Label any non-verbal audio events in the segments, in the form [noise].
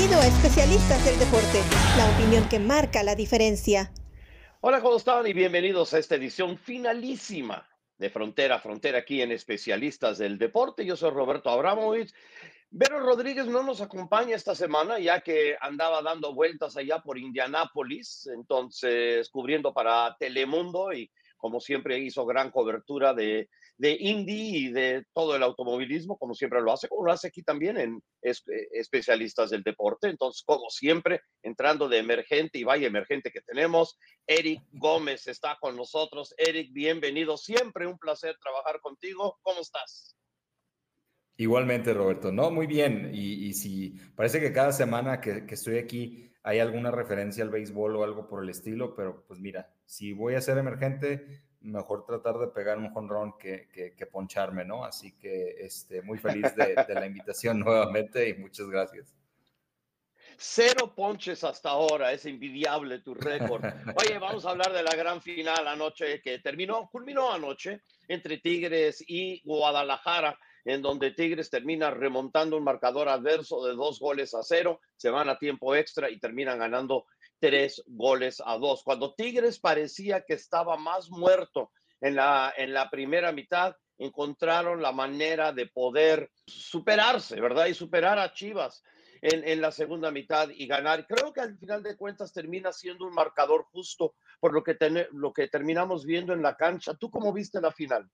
Bienvenido a Especialistas del Deporte, la opinión que marca la diferencia. Hola, ¿cómo están? Y bienvenidos a esta edición finalísima de Frontera a Frontera aquí en Especialistas del Deporte. Yo soy Roberto Abramovich. Vero Rodríguez no nos acompaña esta semana ya que andaba dando vueltas allá por Indianápolis, entonces cubriendo para Telemundo y como siempre hizo gran cobertura de, de Indy y de todo el automovilismo, como siempre lo hace, como lo hace aquí también en especialistas del deporte. Entonces, como siempre, entrando de emergente y vaya emergente que tenemos, Eric [laughs] Gómez está con nosotros. Eric, bienvenido. Siempre un placer trabajar contigo. ¿Cómo estás? Igualmente, Roberto. No, muy bien. Y, si parece que cada semana que, que estoy aquí hay alguna referencia al béisbol o algo por el estilo, pero pues mira, si voy a ser emergente, mejor tratar de pegar un jonrón que, que, poncharme, ¿no? Así que este, muy feliz de, la invitación [laughs] nuevamente y muchas gracias. Cero ponches hasta ahora, es envidiable tu récord. [laughs] Oye, vamos a hablar de la gran final anoche que terminó, culminó anoche entre Tigres y Guadalajara en donde Tigres termina remontando un marcador adverso de dos goles a cero, se van a tiempo extra y terminan ganando tres goles a dos. Cuando Tigres parecía que estaba más muerto en la, en la primera mitad, encontraron la manera de poder superarse, ¿verdad? Y superar a Chivas en, en, la segunda mitad y ganar. Creo que al final de cuentas termina siendo un marcador justo por lo que, lo que terminamos viendo en la cancha. ¿Tú cómo viste la final?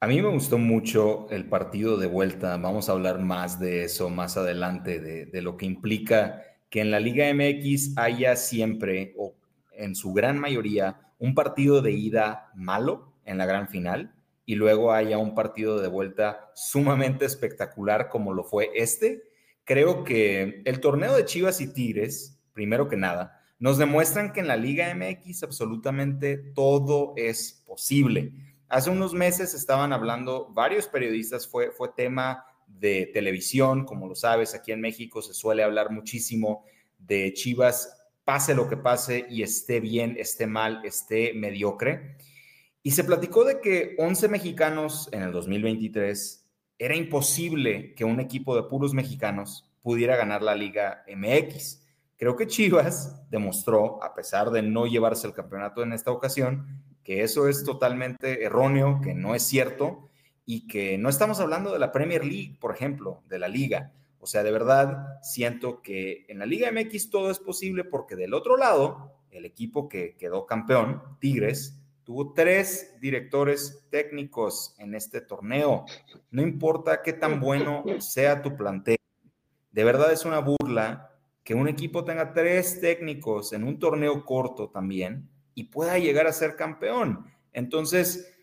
A mí me gustó mucho el partido de vuelta. Vamos a hablar más de eso más adelante, de, lo que implica que en la Liga MX haya siempre, o en su gran mayoría, un partido de ida malo en la gran final y luego haya un partido de vuelta sumamente espectacular como lo fue este. Creo que el torneo de Chivas y Tigres, primero que nada, nos demuestran que en la Liga MX absolutamente todo es posible Hace unos meses estaban hablando varios periodistas, fue, fue tema de televisión, como lo sabes, aquí en México se suele hablar muchísimo de Chivas, pase lo que pase y esté bien, esté mal, esté mediocre. Y se platicó de que 11 mexicanos en el 2023 era imposible que un equipo de puros mexicanos pudiera ganar la Liga MX. Creo que Chivas demostró, a pesar de no llevarse el campeonato en esta ocasión, que eso es totalmente erróneo, que no es cierto y que no estamos hablando de la Premier League, por ejemplo, de la liga. O sea, de verdad siento que en la Liga MX todo es posible porque del otro lado, el equipo que quedó campeón, Tigres, tuvo tres directores técnicos en este torneo. No importa qué tan bueno sea tu plantel. De verdad es una burla que un equipo tenga tres técnicos en un torneo corto también y pueda llegar a ser campeón. Entonces,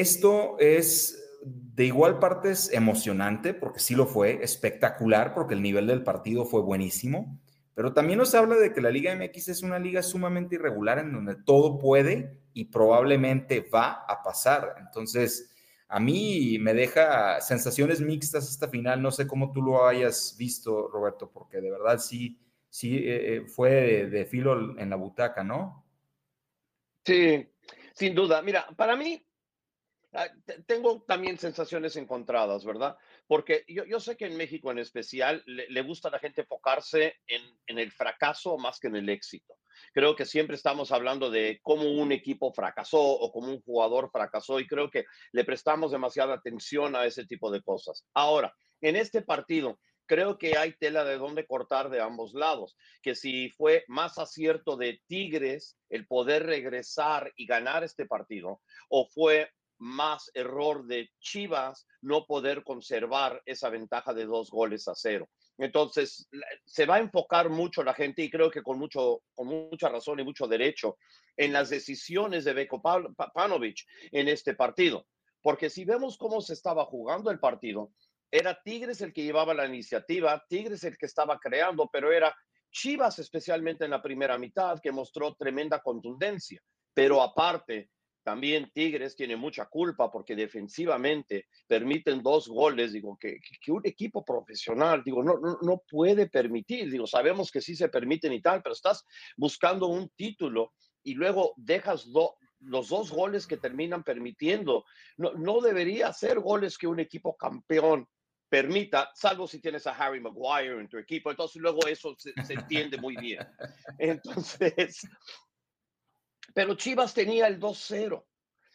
esto es de igual parte es emocionante, porque sí lo fue, espectacular, porque el nivel del partido fue buenísimo, pero también nos habla de que la Liga MX es una liga sumamente irregular en donde todo puede y probablemente va a pasar. Entonces, a mí me deja sensaciones mixtas esta final. No sé cómo tú lo hayas visto, Roberto, porque de verdad sí, sí eh, eh, fue de, de filo en la butaca, ¿no? Sí, sin duda. Mira, para mí, tengo también sensaciones encontradas, ¿verdad? Porque yo, yo sé que en México en especial le, gusta a la gente enfocarse en, en, el fracaso más que en el éxito. Creo que siempre estamos hablando de cómo un equipo fracasó o cómo un jugador fracasó y creo que le prestamos demasiada atención a ese tipo de cosas. Ahora, en este partido, creo que hay tela de dónde cortar de ambos lados, que si fue más acierto de Tigres el poder regresar y ganar este partido, o fue más error de Chivas no poder conservar esa ventaja de dos goles a cero. Entonces, se va a enfocar mucho la gente y creo que con, mucho, con mucha razón y mucho derecho en las decisiones de Beko Panovich en este partido. Porque si vemos cómo se estaba jugando el partido, era Tigres el que llevaba la iniciativa, Tigres el que estaba creando, pero era Chivas especialmente en la primera mitad que mostró tremenda contundencia. Pero aparte, también Tigres tiene mucha culpa porque defensivamente permiten dos goles, digo, que, que un equipo profesional, digo, no, no, no, puede permitir, digo, sabemos que sí se permiten y tal, pero estás buscando un título y luego dejas los dos goles que terminan permitiendo. No, no debería ser goles que un equipo campeón permita, salvo si tienes a Harry Maguire en tu equipo, entonces luego eso se, entiende muy bien. [laughs] Entonces, pero Chivas tenía el 2-0.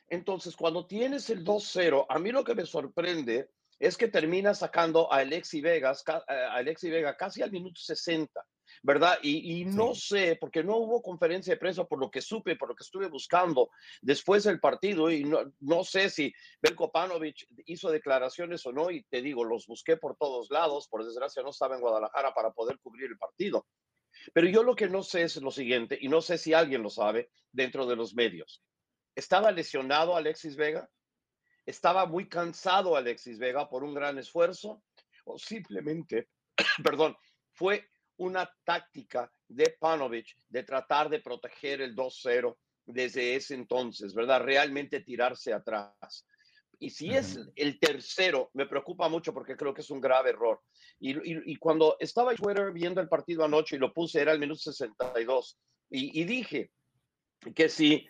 Entonces, cuando tienes el 2-0, a mí lo que me sorprende es que termina sacando a Alexi Vegas, a Alexi Vega casi al minuto 60. ¿verdad? Y, no sé, porque no hubo conferencia de prensa por lo que supe, por lo que estuve buscando después del partido, y no, no sé si Belko Panovich hizo declaraciones o no, y te digo, los busqué por todos lados, por desgracia no estaba en Guadalajara para poder cubrir el partido. Pero yo lo que no sé es lo siguiente, y no sé si alguien lo sabe dentro de los medios. ¿Estaba lesionado Alexis Vega? ¿Estaba muy cansado Alexis Vega por un gran esfuerzo? ¿O simplemente, [clears throat] perdón, fue una táctica de Panovich de tratar de proteger el 2-0 desde ese entonces, ¿verdad? Realmente tirarse atrás. Y si es el tercero, me preocupa mucho porque creo que es un grave error. Y, cuando estaba en Twitter viendo el partido anoche y lo puse, era el minuto 62, y, y dije que si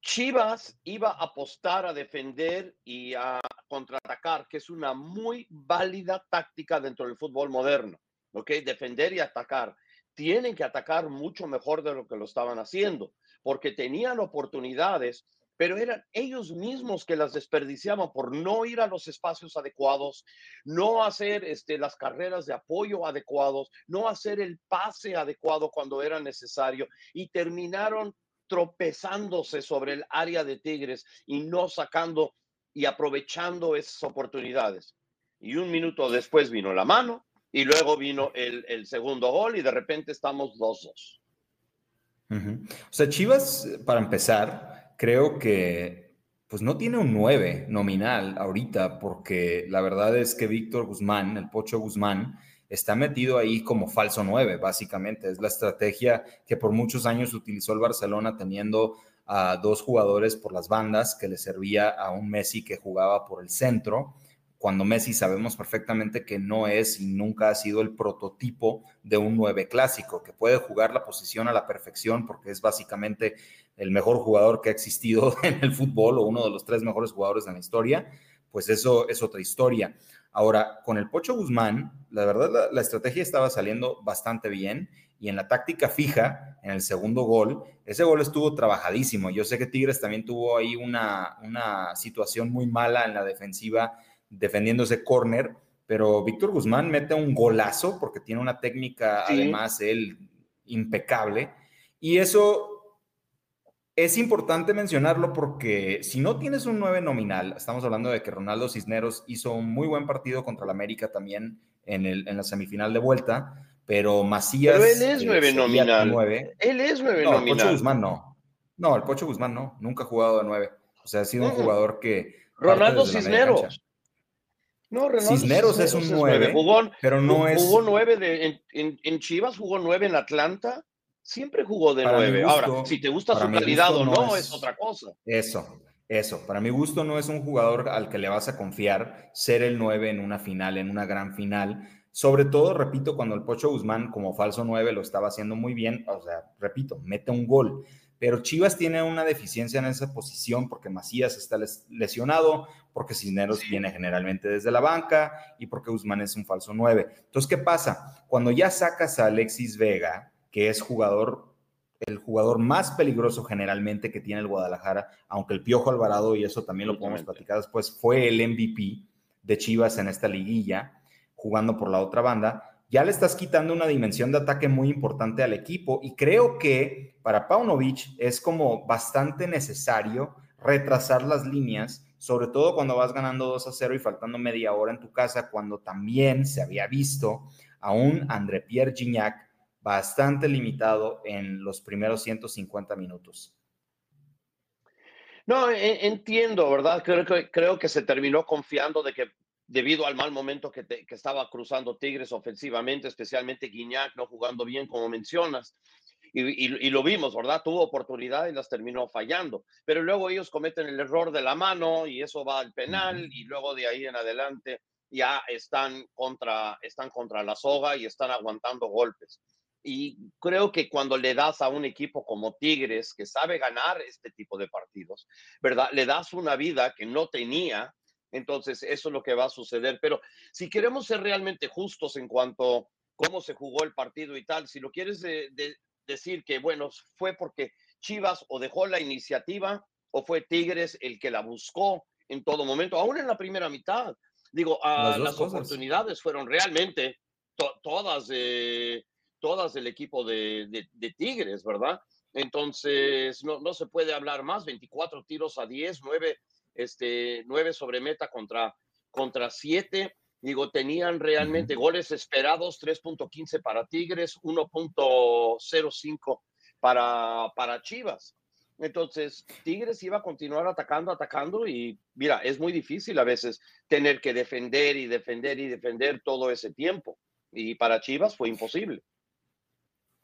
Chivas iba a apostar a defender y a contraatacar, que es una muy válida táctica dentro del fútbol moderno, ¿ok? Defender y atacar. Tienen que atacar mucho mejor de lo que lo estaban haciendo, porque tenían oportunidades, pero eran ellos mismos que las desperdiciaban por no ir a los espacios adecuados, no hacer este, las carreras de apoyo adecuados, no hacer el pase adecuado cuando era necesario y terminaron tropezándose sobre el área de Tigres y no sacando y aprovechando esas oportunidades. Y un minuto después vino la mano y luego vino el, segundo gol y de repente estamos 2-2. O sea, Chivas, para empezar, creo que pues no tiene un 9 nominal ahorita, porque la verdad es que Víctor Guzmán, el Pocho Guzmán, está metido ahí como falso 9, básicamente. Es la estrategia que por muchos años utilizó el Barcelona teniendo a dos jugadores por las bandas, que le servía a un Messi que jugaba por el centro cuando Messi sabemos perfectamente que no es y nunca ha sido el prototipo de un 9 clásico, que puede jugar la posición a la perfección porque es básicamente el mejor jugador que ha existido [laughs] en el fútbol o uno de los tres mejores jugadores de la historia, pues eso es otra historia. Ahora, con el Pocho Guzmán, la verdad la, estrategia estaba saliendo bastante bien y en la táctica fija, en el segundo gol, ese gol estuvo trabajadísimo. Yo sé que Tigres también tuvo ahí una, una situación muy mala en la defensiva defendiendo ese corner, pero Víctor Guzmán mete un golazo porque tiene una técnica, además, él impecable. Y eso es importante mencionarlo porque si no tienes un 9 nominal, estamos hablando de que Ronaldo Cisneros hizo un muy buen partido contra la América también en, el, en la semifinal de vuelta, pero Macías. Pero él es 9 nominal. Él es 9 no, nominal. El Pocho Guzmán no. No, el Pocho Guzmán no. Nunca ha jugado de 9. O sea, ha sido un jugador que. Ronaldo Cisneros. No, Cisneros, es un 9, pero no es... Jugó 9 de, en, Chivas, jugó 9 en Atlanta, siempre jugó de 9. Ahora, si te gusta su calidad o no, es, otra cosa. Eso, eso. Para mi gusto no es un jugador al que le vas a confiar ser el 9 en una final, en una gran final. Sobre todo, repito, cuando el Pocho Guzmán como falso 9 lo estaba haciendo muy bien, o sea, repito, mete un gol pero Chivas tiene una deficiencia en esa posición porque Macías está lesionado, porque Cisneros viene generalmente desde la banca y porque Guzmán es un falso 9. Entonces, ¿qué pasa? Cuando ya sacas a Alexis Vega, que es jugador, el jugador más peligroso generalmente que tiene el Guadalajara, aunque el Piojo Alvarado, y eso también lo podemos platicar después, fue el MVP de Chivas en esta liguilla, jugando por la otra banda, ya le estás quitando una dimensión de ataque muy importante al equipo y creo que para Paunovic es como bastante necesario retrasar las líneas, sobre todo cuando vas ganando 2 a 0 y faltando media hora en tu casa, cuando también se había visto a un André Pierre Gignac bastante limitado en los primeros 150 minutos. No, e, entiendo, ¿verdad? Creo que, creo que se terminó confiando de que debido al mal momento que, estaba cruzando Tigres ofensivamente, especialmente Guiñac no jugando bien, como mencionas. Y, lo vimos, ¿verdad? Tuvo oportunidad y las terminó fallando. Pero luego ellos cometen el error de la mano y eso va al penal y luego de ahí en adelante ya están contra, están contra la soga y están aguantando golpes. Y creo que cuando le das a un equipo como Tigres, que sabe ganar este tipo de partidos, ¿verdad? Le das una vida que no tenía Entonces, eso es lo que va a suceder. Pero si queremos ser realmente justos en cuanto a cómo se jugó el partido y tal, si lo quieres decir que, bueno, fue porque Chivas o dejó la iniciativa o fue Tigres el que la buscó en todo momento, aún en la primera mitad. Digo, ah, las, oportunidades fueron realmente todas, de, todas del equipo de, Tigres, ¿verdad? Entonces, no, no se puede hablar más, 24 tiros a 10, 9, este, 9 sobre meta contra, contra 7. Digo, tenían realmente goles esperados, 3.15 para Tigres, 1.05 para, para Chivas. Entonces, Tigres iba a continuar atacando, atacando y mira, es muy difícil a veces tener que defender y defender y defender todo ese tiempo. Y para Chivas fue imposible.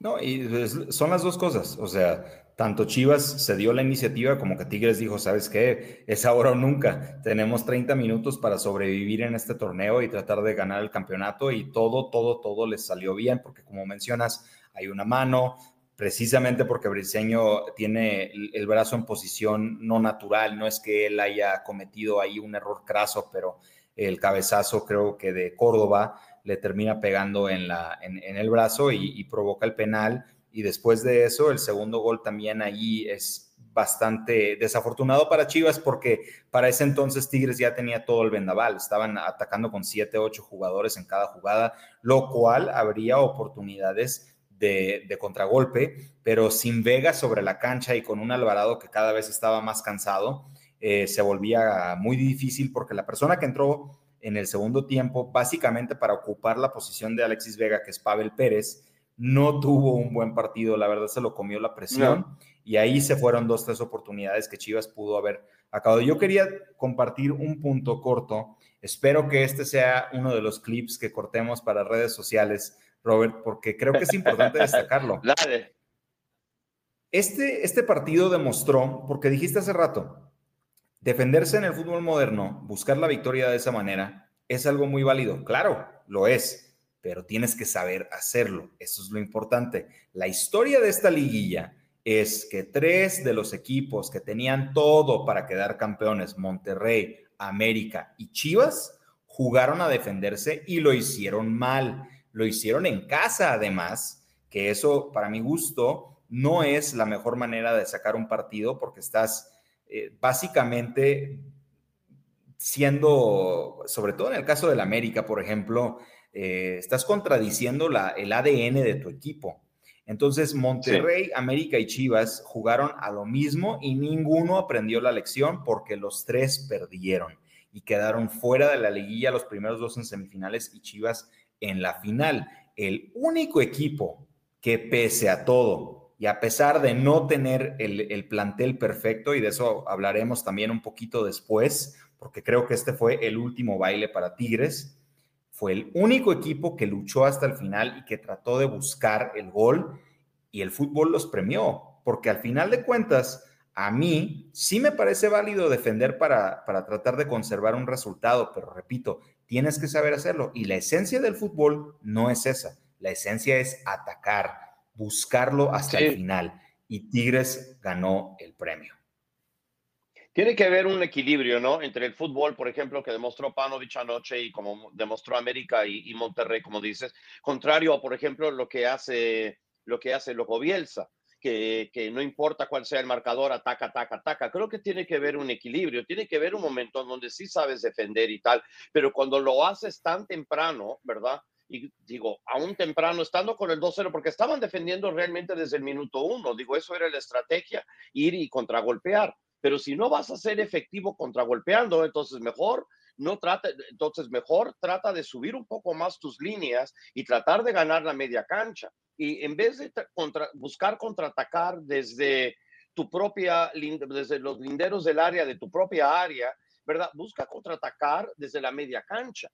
No, y son las dos cosas. O sea, tanto Chivas se dio la iniciativa como que Tigres dijo, ¿sabes qué? Es ahora o nunca. Tenemos 30 minutos para sobrevivir en este torneo y tratar de ganar el campeonato y todo, todo, todo les salió bien porque como mencionas, hay una mano, precisamente porque Briseño tiene el, brazo en posición no natural, no es que él haya cometido ahí un error craso, pero el cabezazo creo que de Córdoba le termina pegando en, la, en, el brazo y, provoca el penal. Y después de eso, el segundo gol también ahí es bastante desafortunado para Chivas porque para ese entonces Tigres ya tenía todo el vendaval, estaban atacando con 7, 8 jugadores en cada jugada, lo cual habría oportunidades de, contragolpe, pero sin Vega sobre la cancha y con un Alvarado que cada vez estaba más cansado, eh, se volvía muy difícil porque la persona que entró en el segundo tiempo, básicamente para ocupar la posición de Alexis Vega, que es Pavel Pérez, no tuvo un buen partido, la verdad se lo comió la presión y ahí se fueron dos, tres oportunidades que Chivas pudo haber acabado. Yo quería compartir un punto corto, espero que este sea uno de los clips que cortemos para redes sociales Robert, porque creo que es importante [laughs] destacarlo. Este, este partido demostró, porque dijiste hace rato, defenderse en el fútbol moderno, buscar la victoria de esa manera, es algo muy válido. Claro, lo es, pero tienes que saber hacerlo. Eso es lo importante. La historia de esta liguilla es que tres de los equipos que tenían todo para quedar campeones, Monterrey, América y Chivas, jugaron a defenderse y lo hicieron mal lo hicieron en casa además, que eso para mi gusto no es la mejor manera de sacar un partido porque estás eh, básicamente siendo, sobre todo en el caso del América, por ejemplo, eh, estás contradiciendo la, el ADN de tu equipo. Entonces, Monterrey, América y Chivas jugaron a lo mismo y ninguno aprendió la lección porque los tres perdieron y quedaron fuera de la liguilla los primeros dos en semifinales y Chivas en la final. El único equipo que pese a todo y a pesar de no tener el, plantel perfecto, y de eso hablaremos también un poquito después, porque creo que este fue el último baile para Tigres, fue el único equipo que luchó hasta el final y que trató de buscar el gol y el fútbol los premió, porque al final de cuentas, a mí sí me parece válido defender para, para tratar de conservar un resultado, pero repito, tienes que saber hacerlo. Y la esencia del fútbol no es esa. La esencia es atacar, buscarlo hasta el final. Y Tigres ganó el premio. Tiene que haber un equilibrio, ¿no? Entre el fútbol, por ejemplo, que demostró Panovich anoche y como demostró América y, Monterrey, como dices, contrario a, por ejemplo, lo que hace lo que hace Loco Bielsa que, no importa cuál sea el marcador, ataca, ataca, ataca. Creo que tiene que ver un equilibrio, tiene que ver un momento en donde sí sabes defender y tal, pero cuando lo haces tan temprano, ¿verdad? Y digo, aún temprano, estando con el 2-0, porque estaban defendiendo realmente desde el minuto uno, digo, eso era la estrategia, ir y contragolpear. Pero si no vas a ser efectivo contragolpeando, entonces mejor no trata, entonces mejor trata de subir un poco más tus líneas y tratar de ganar la media cancha y en vez de buscar contraatacar desde tu propia, desde los linderos del área, de tu propia área, ¿verdad? Busca contraatacar desde la media cancha,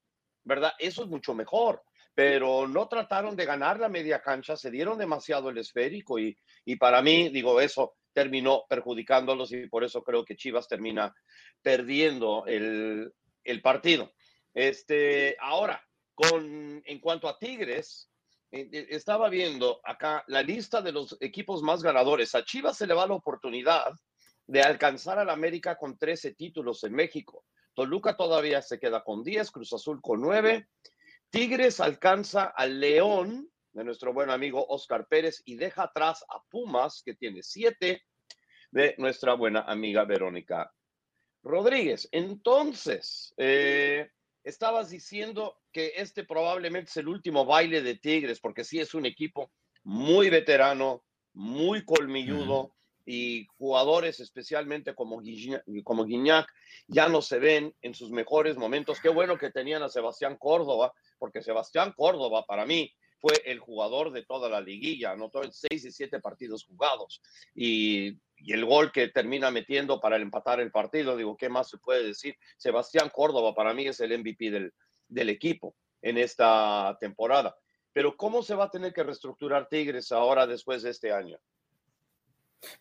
¿verdad? Eso es mucho mejor, pero no trataron de ganar la media cancha, se dieron demasiado el esférico y, y para mí, digo, eso terminó perjudicándolos y por eso creo que Chivas termina perdiendo el, el partido. Este, ahora, con, en cuanto a Tigres, eh, eh, estaba viendo acá la lista de los equipos más ganadores. A Chivas se le va la oportunidad de alcanzar al América con 13 títulos en México. Toluca todavía se queda con 10, Cruz Azul con 9. Tigres alcanza al León de nuestro buen amigo Oscar Pérez y deja atrás a Pumas, que tiene 7, de nuestra buena amiga Verónica Rodríguez. Entonces, eh, estabas diciendo que este probablemente es el último baile de Tigres, porque sí es un equipo muy veterano, muy colmilludo, y jugadores, especialmente como, como Guiñac, ya no se ven en sus mejores momentos. Qué bueno que tenían a Sebastián Córdoba, porque Sebastián Córdoba para mí fue el jugador de toda la liguilla, anotó en seis y siete partidos jugados. Y y el gol que termina metiendo para empatar el partido, digo, ¿qué más se puede decir? Sebastián Córdoba para mí es el MVP del, del equipo en esta temporada. Pero ¿cómo se va a tener que reestructurar Tigres ahora después de este año?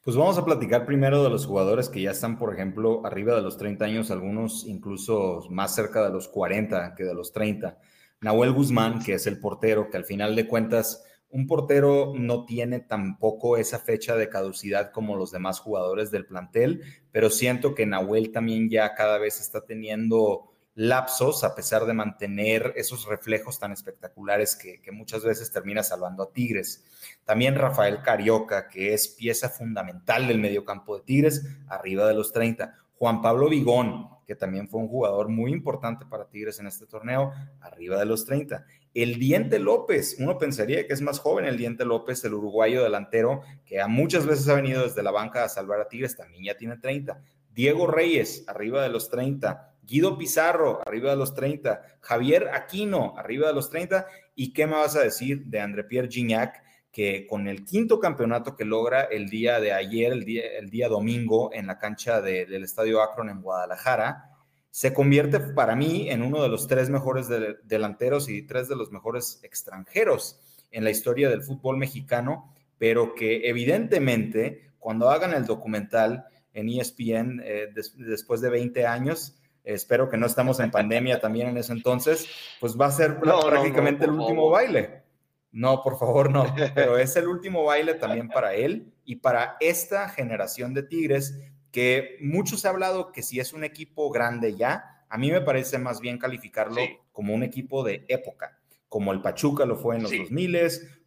Pues vamos a platicar primero de los jugadores que ya están, por ejemplo, arriba de los 30 años, algunos incluso más cerca de los 40 que de los 30. Nahuel Guzmán, que es el portero, que al final de cuentas un portero no tiene tampoco esa fecha de caducidad como los demás jugadores del plantel, pero siento que Nahuel también ya cada vez está teniendo lapsos a pesar de mantener esos reflejos tan espectaculares que, muchas veces termina salvando a Tigres. También Rafael Carioca, que es pieza fundamental del mediocampo de Tigres, arriba de los 30. Juan Pablo Vigón, que también fue un jugador muy importante para Tigres en este torneo, arriba de los 30. El Diente López, uno pensaría que es más joven el Diente López, el uruguayo delantero, que a muchas veces ha venido desde la banca a salvar a Tigres, también ya tiene 30. Diego Reyes, arriba de los 30. Guido Pizarro, arriba de los 30. Javier Aquino, arriba de los 30. ¿Y qué me vas a decir de André Pierre Gignac, que con el quinto campeonato que logra el día de ayer, el día, el día domingo, en la cancha del Estadio Akron en Guadalajara, se convierte para mí en uno de los tres mejores delanteros y tres de los mejores extranjeros en la historia del fútbol mexicano, pero que evidentemente cuando hagan el documental en ESPN eh, después de 20 años, espero que no estamos en pandemia también en ese entonces, pues va a ser prácticamente el último baile. No, por favor, no, [laughs] pero es el último baile también para él y para esta generación de Tigres que mucho se ha hablado que si es un equipo grande ya, a mí me parece más bien calificarlo como un equipo de época, como el Pachuca lo fue en los 2000,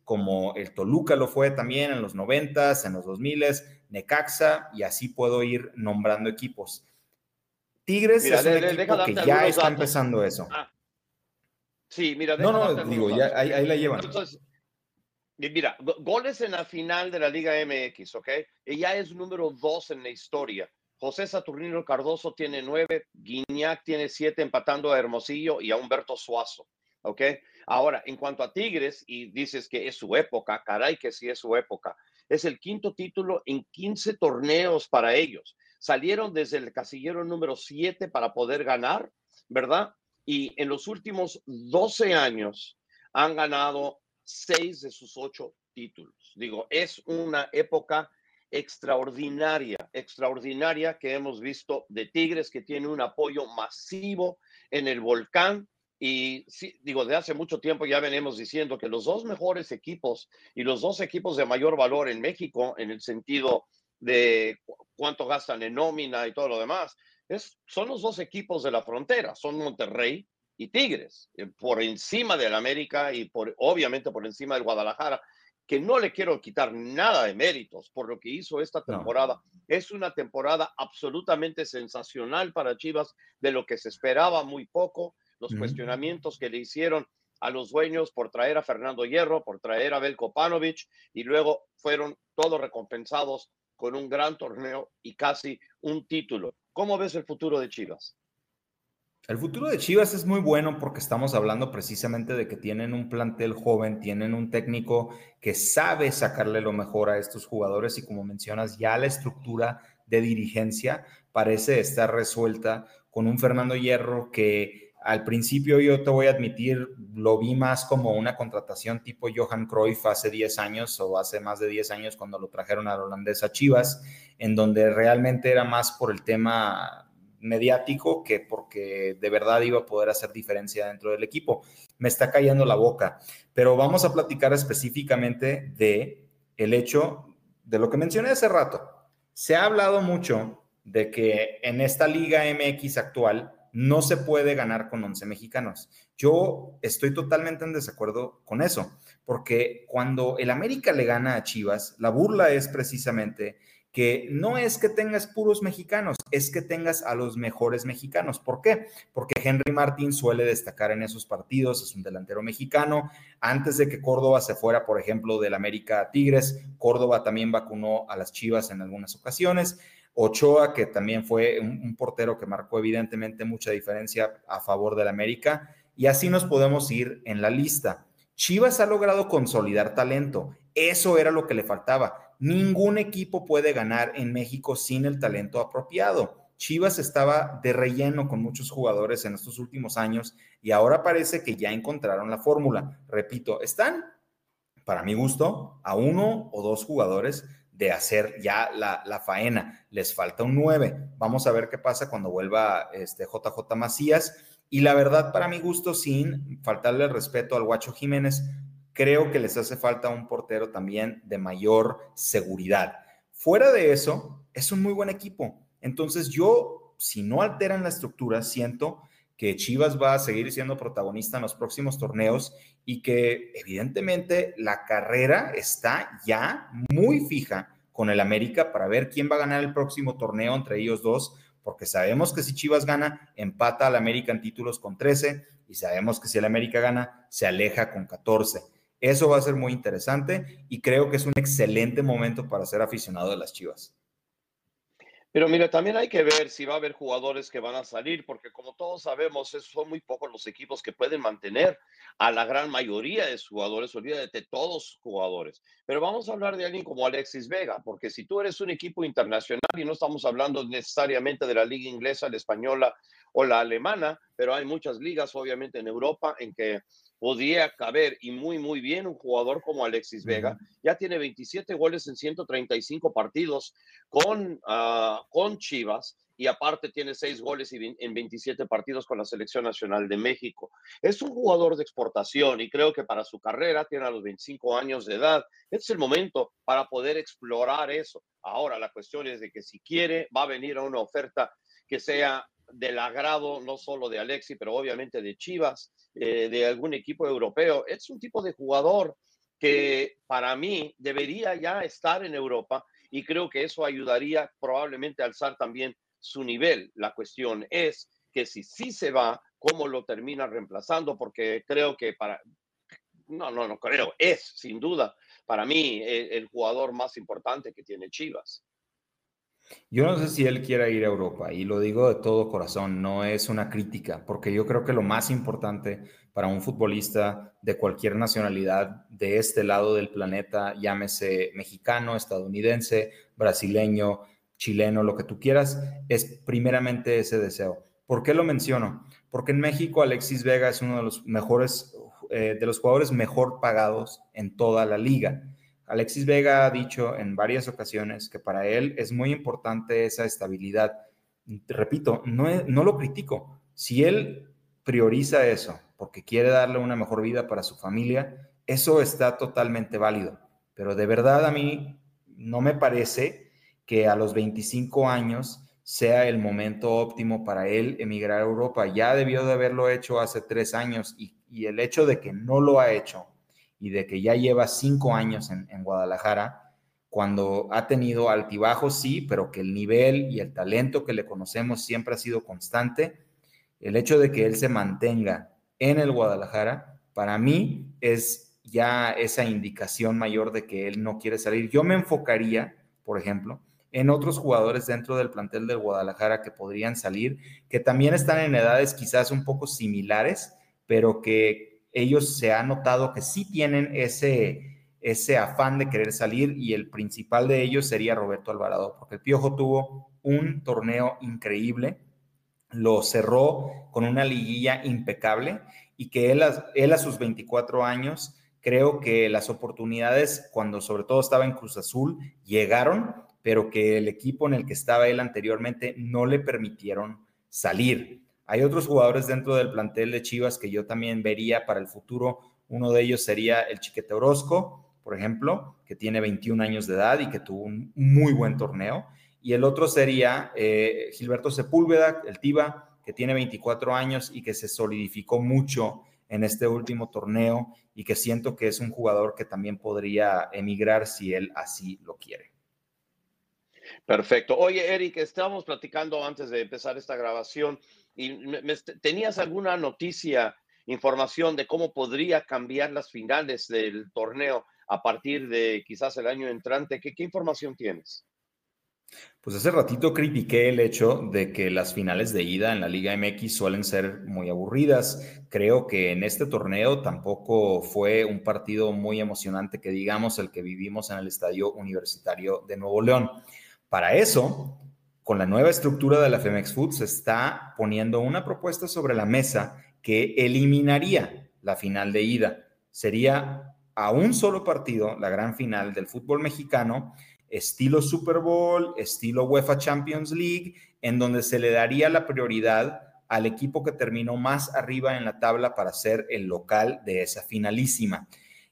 como el Toluca lo fue también en los 90, en los 2000, Necaxa, y así puedo ir nombrando equipos. Tigres es un equipo que ya está empezando eso. Ah. Sí, mira, no, no, digo, ya ahí, la llevan. Mira, goles en la final de la Liga MX, ¿ok? Ella es número dos en la historia. José Saturnino Cardoso tiene nueve, Guiñac tiene siete, empatando a Hermosillo y a Humberto Suazo, ¿ok? Ahora, en cuanto a Tigres, y dices que es su época, caray que sí es su época, es el quinto título en 15 torneos para ellos. Salieron desde el casillero número siete para poder ganar, ¿verdad? Y en los últimos 12 años han ganado seis de sus ocho títulos. Digo, es una época extraordinaria, extraordinaria que hemos visto de Tigres que tiene un apoyo masivo en el volcán. Y sí, digo, de hace mucho tiempo ya venimos diciendo que los dos mejores equipos y los dos equipos de mayor valor en México, en el sentido de cuánto gastan en nómina y todo lo demás, es, son los dos equipos de la frontera, son Monterrey y Tigres, eh, por encima del América y por, obviamente por encima del Guadalajara, que no le quiero quitar nada de méritos por lo que hizo esta temporada. Es una temporada absolutamente sensacional para Chivas, de lo que se esperaba muy poco, los cuestionamientos que le hicieron a los dueños por traer a Fernando Hierro, por traer a Belko Panovich, y luego fueron todos recompensados con un gran torneo y casi un título. ¿Cómo ves el futuro de Chivas? El futuro de Chivas es muy bueno porque estamos hablando precisamente de que tienen un plantel joven, tienen un técnico que sabe sacarle lo mejor a estos jugadores y como mencionas, ya la estructura de dirigencia parece estar resuelta con un Fernando Hierro que al principio yo te voy a admitir, lo vi más como una contratación tipo Johan Cruyff hace 10 años o hace más de 10 años cuando lo trajeron a la holandesa Chivas, en donde realmente era más por el tema mediático que porque de verdad iba a poder hacer diferencia dentro del equipo. Me está cayendo la boca, pero vamos a platicar específicamente de el hecho de lo que mencioné hace rato. Se ha hablado mucho de que en esta Liga MX actual no se puede ganar con 11 mexicanos. Yo estoy totalmente en desacuerdo con eso, porque cuando el América le gana a Chivas, la burla es precisamente que no es que tengas puros mexicanos, es que tengas a los mejores mexicanos. ¿Por qué? Porque Henry Martín suele destacar en esos partidos, es un delantero mexicano. Antes de que Córdoba se fuera, por ejemplo, del América Tigres, Córdoba también vacunó a las Chivas en algunas ocasiones. Ochoa, que también fue un, portero que marcó evidentemente mucha diferencia a favor del América. Y así nos podemos ir en la lista. Chivas ha logrado consolidar talento. Eso era lo que le faltaba Ningún equipo puede ganar en México sin el talento apropiado. Chivas estaba de relleno con muchos jugadores en estos últimos años y ahora parece que ya encontraron la fórmula. Repito, están, para mi gusto, a uno o dos jugadores de hacer ya la, faena. Les falta un nueve. Vamos a ver qué pasa cuando vuelva este JJ Macías. Y la verdad, para mi gusto, sin faltarle respeto al Guacho Jiménez, creo que les hace falta un portero también de mayor seguridad. Fuera de eso, es un muy buen equipo. Entonces yo, si no alteran la estructura, siento que Chivas va a seguir siendo protagonista en los próximos torneos y que evidentemente la carrera está ya muy fija con el América para ver quién va a ganar el próximo torneo entre ellos dos, porque sabemos que si Chivas gana, empata al América en títulos con 13 y sabemos que si el América gana, se aleja con 14. Eso va a ser muy interesante y creo que es un excelente momento para ser aficionado de las Chivas. Pero mira, también hay que ver si va a haber jugadores que van a salir, porque como todos sabemos, son muy pocos los equipos que pueden mantener a la gran mayoría de jugadores, olvídate todos jugadores. Pero vamos a hablar de alguien como Alexis Vega, porque si tú eres un equipo internacional y no estamos hablando necesariamente de la liga inglesa, la española o la alemana, pero hay muchas ligas, obviamente, en Europa en que podía caber y muy, muy bien un jugador como Alexis Vega. Ya tiene 27 goles en 135 partidos con, ah, con Chivas y aparte tiene 6 goles en 27 partidos con la Selección Nacional de México. Es un jugador de exportación y creo que para su carrera, tiene a los 25 años de edad, este es el momento para poder explorar eso. Ahora la cuestión es de que si quiere, va a venir a una oferta que sea del agrado no solo de Alexi, pero obviamente de Chivas, eh, de algún equipo europeo. Es un tipo de jugador que para mí debería ya estar en Europa y creo que eso ayudaría probablemente a alzar también su nivel. La cuestión es que si sí se va, ¿cómo lo termina reemplazando? Porque creo que para, no, no, no creo, es sin duda para mí el, el jugador más importante que tiene Chivas. Yo no sé si él quiera ir a Europa y lo digo de todo corazón, no es una crítica, porque yo creo que lo más importante para un futbolista de cualquier nacionalidad de este lado del planeta, llámese mexicano, estadounidense, brasileño, chileno, lo que tú quieras, es primeramente ese deseo. ¿Por qué lo menciono? Porque en México Alexis Vega es uno de los mejores, eh, de los jugadores mejor pagados en toda la liga Alexis Vega ha dicho en varias ocasiones que para él es muy importante esa estabilidad. Repito, no, lo critico. Si él prioriza eso porque quiere darle una mejor vida para su familia, eso está totalmente válido. Pero de verdad a mí no me parece que a los 25 años sea el momento óptimo para él emigrar a Europa. Ya debió de haberlo hecho hace tres años y el hecho de que no lo ha hecho y de que ya lleva cinco años en, Guadalajara, cuando ha tenido altibajos, sí, pero que el nivel y el talento que le conocemos siempre ha sido constante, el hecho de que él se mantenga en el Guadalajara, para mí es ya esa indicación mayor de que él no quiere salir. Yo me enfocaría, por ejemplo, en otros jugadores dentro del plantel del Guadalajara que podrían salir, que también están en edades quizás un poco similares, pero que ellos se ha notado que sí tienen ese, ese afán de querer salir y el principal de ellos sería Roberto Alvarado, porque el Piojo tuvo un torneo increíble, lo cerró con una liguilla impecable y que él, él a sus 24 años, creo que las oportunidades, cuando sobre todo estaba en Cruz Azul, llegaron, pero que el equipo en el que estaba él anteriormente no le permitieron salir. Hay otros jugadores dentro del plantel de Chivas que yo también vería para el futuro. Uno de ellos sería el Chiquete Orozco, por ejemplo, que tiene 21 años de edad y que tuvo un muy buen torneo. Y el otro sería eh, Gilberto Sepúlveda, el Tiva, que tiene 24 años y que se solidificó mucho en este último torneo y que siento que es un jugador que también podría emigrar si él así lo quiere. Perfecto. Oye, Eric, estábamos platicando antes de empezar esta grabación y tenías alguna noticia, información de cómo podría cambiar las finales del torneo a partir de quizás el año entrante. ¿Qué, qué información tienes? Pues hace ratito critiqué el hecho de que las finales de ida en la Liga MX suelen ser muy aburridas. Creo que en este torneo tampoco fue un partido muy emocionante que digamos el que vivimos en el Estadio Universitario de Nuevo León. Para eso, con la nueva estructura de la Femex Food se está poniendo una propuesta sobre la mesa que eliminaría la final de ida. Sería a un solo partido la gran final del fútbol mexicano estilo Super Bowl, estilo UEFA Champions League, en donde se le daría la prioridad al equipo que terminó más arriba en la tabla para ser el local de esa finalísima.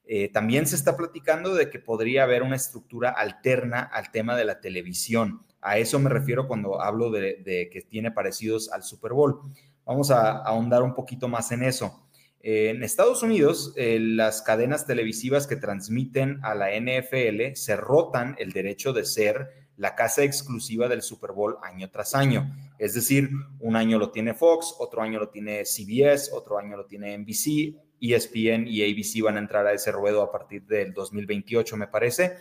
Eh, también se está platicando de que podría haber una estructura alterna al tema de la televisión. A eso me refiero cuando hablo de, que tiene parecidos al Super Bowl. Vamos a ahondar un poquito más en eso. En Estados Unidos, eh, las cadenas televisivas que transmiten a la NFL se rotan el derecho de ser la casa exclusiva del Super Bowl año tras año. Es decir, un año lo tiene Fox, otro año lo tiene CBS, otro año lo tiene NBC, ESPN y ABC van a entrar a ese ruedo a partir del 2028, me parece.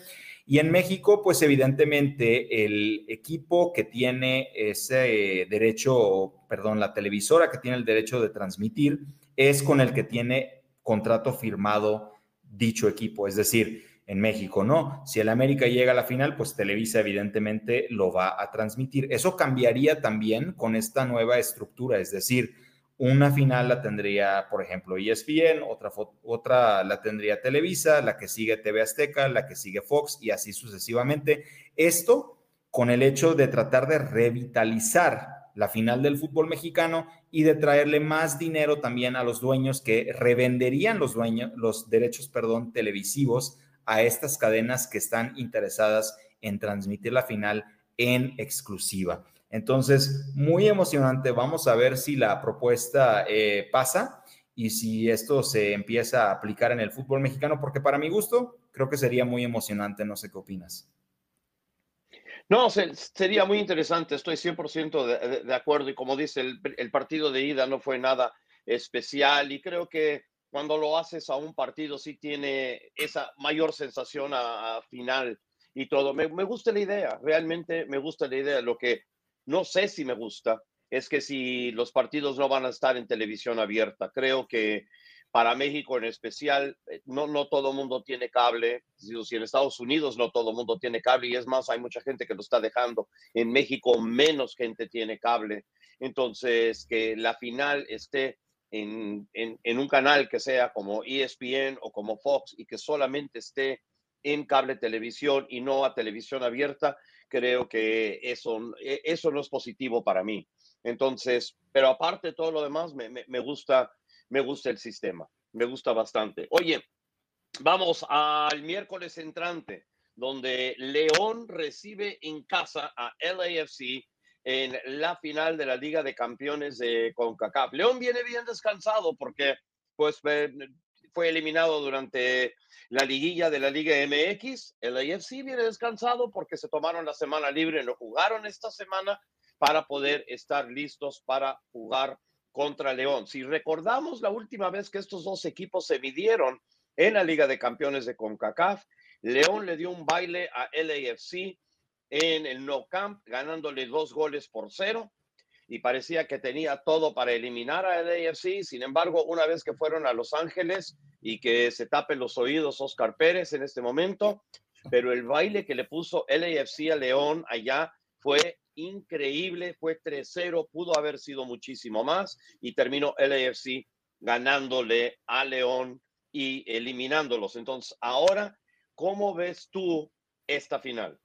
Y en México, pues evidentemente el equipo que tiene ese derecho, perdón, la televisora que tiene el derecho de transmitir, es con el que tiene contrato firmado dicho equipo, es decir, en México, ¿no? Si el América llega a la final, pues Televisa evidentemente lo va a transmitir. Eso cambiaría también con esta nueva estructura, es decir, una final la tendría, por ejemplo, ESPN, otra, otra la tendría Televisa, la que sigue TV Azteca, la que sigue Fox y así sucesivamente. Esto con el hecho de tratar de revitalizar la final del fútbol mexicano y de traerle más dinero también a los dueños que revenderían los dueños los derechos, perdón, televisivos a estas cadenas que están interesadas en transmitir la final en exclusiva. Entonces, muy emocionante. Vamos a ver si la propuesta eh, pasa y si esto se empieza a aplicar en el fútbol mexicano, porque para mi gusto creo que sería muy emocionante. No sé qué opinas. No, sería muy interesante, estoy 100% de, de, acuerdo y como dice, el, partido de ida no fue nada especial y creo que cuando lo haces a un partido sí tiene esa mayor sensación a, final y todo. Me, me, gusta la idea, realmente me gusta la idea. Lo que no sé si me gusta es que si los partidos no van a estar en televisión abierta, creo que para México en especial, eh, no, todo el mundo tiene cable, si en Estados Unidos no todo el mundo tiene cable, y es más, hay mucha gente que lo está dejando, en México menos gente tiene cable, entonces que la final esté en un canal que sea como ESPN o como Fox y que solamente esté en cable televisión y no a televisión abierta, creo que eso, e, eso no es positivo para mí. Entonces, pero aparte de todo lo demás, me, me, me gusta me gusta el sistema, me gusta bastante. Oye, vamos al miércoles entrante, donde León recibe en casa a LAFC en la final de la Liga de Campeones de CONCACAF. León viene bien descansado porque pues fue eliminado durante la liguilla de la Liga MX. El AFC viene descansado porque se tomaron la semana libre, no jugaron esta semana para poder estar listos para jugar contra León. Si recordamos la última vez que estos dos equipos se midieron en la Liga de Campeones de CONCACAF, León le dio un baile a LAFC en el No Camp, ganándole dos goles por cero y parecía que tenía todo para eliminar a LAFC. Sin embargo, una vez que fueron a Los Ángeles y que se tapen los oídos Oscar Pérez en este momento, pero el baile que le puso LAFC a León allá fue increíble, fue 3-0, pudo haber sido muchísimo más y terminó LAFC ganándole a León y eliminándolos. Entonces, ahora, ¿cómo ves tú esta final?